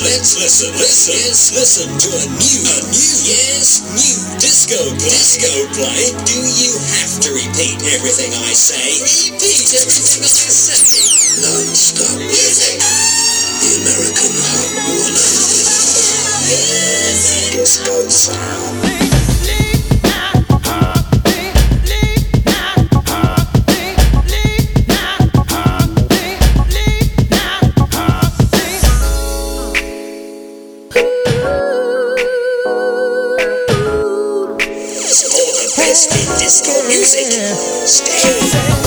Let's listen, listen, yes, listen to a new, a new, yes, new disco play. Disco play. Do you have to repeat everything I say? Repeat everything I say. Non-stop music. The American Hot 100. Disco sound. Music. Stay.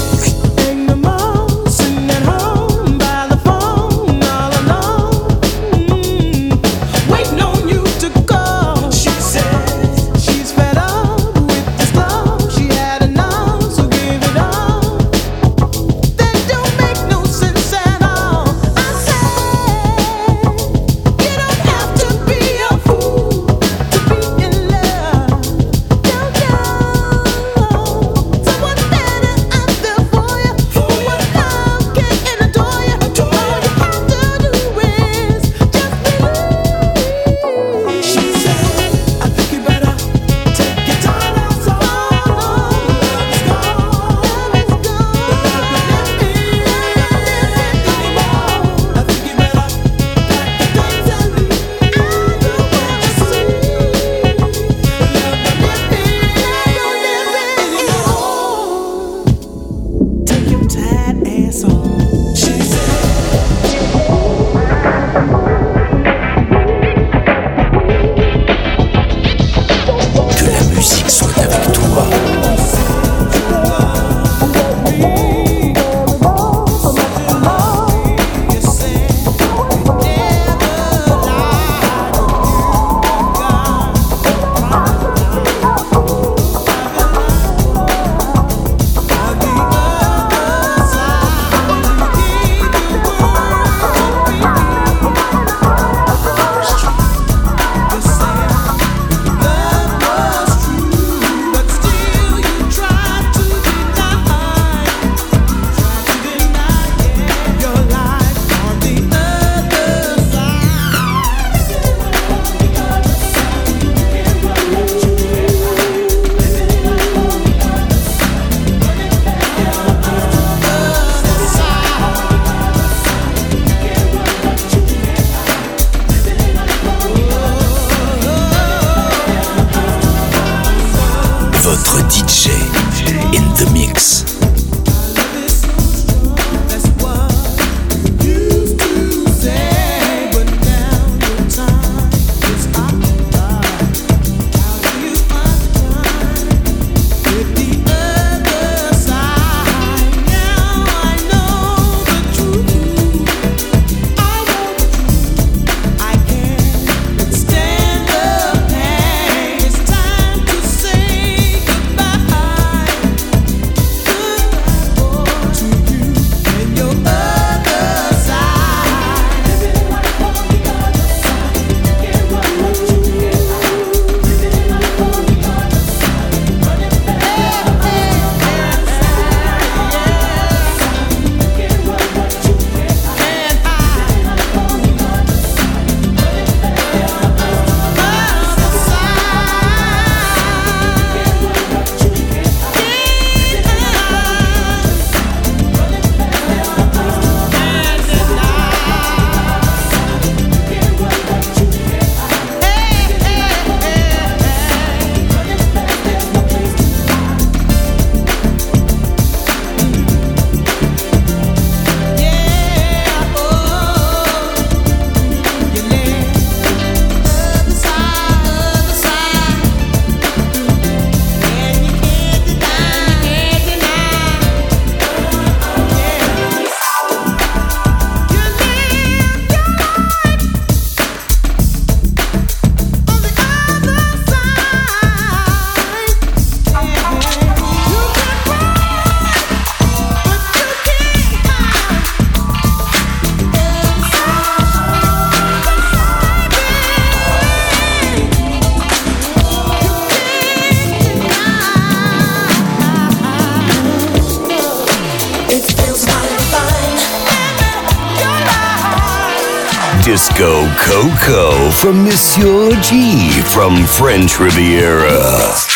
From Monsieur G from French Riviera.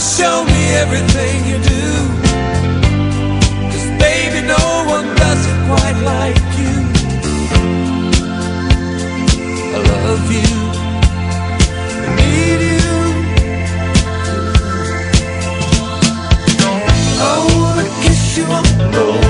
show me everything you do. Cause baby, no one does it quite like you. I love you. I need you. I wanna kiss you on the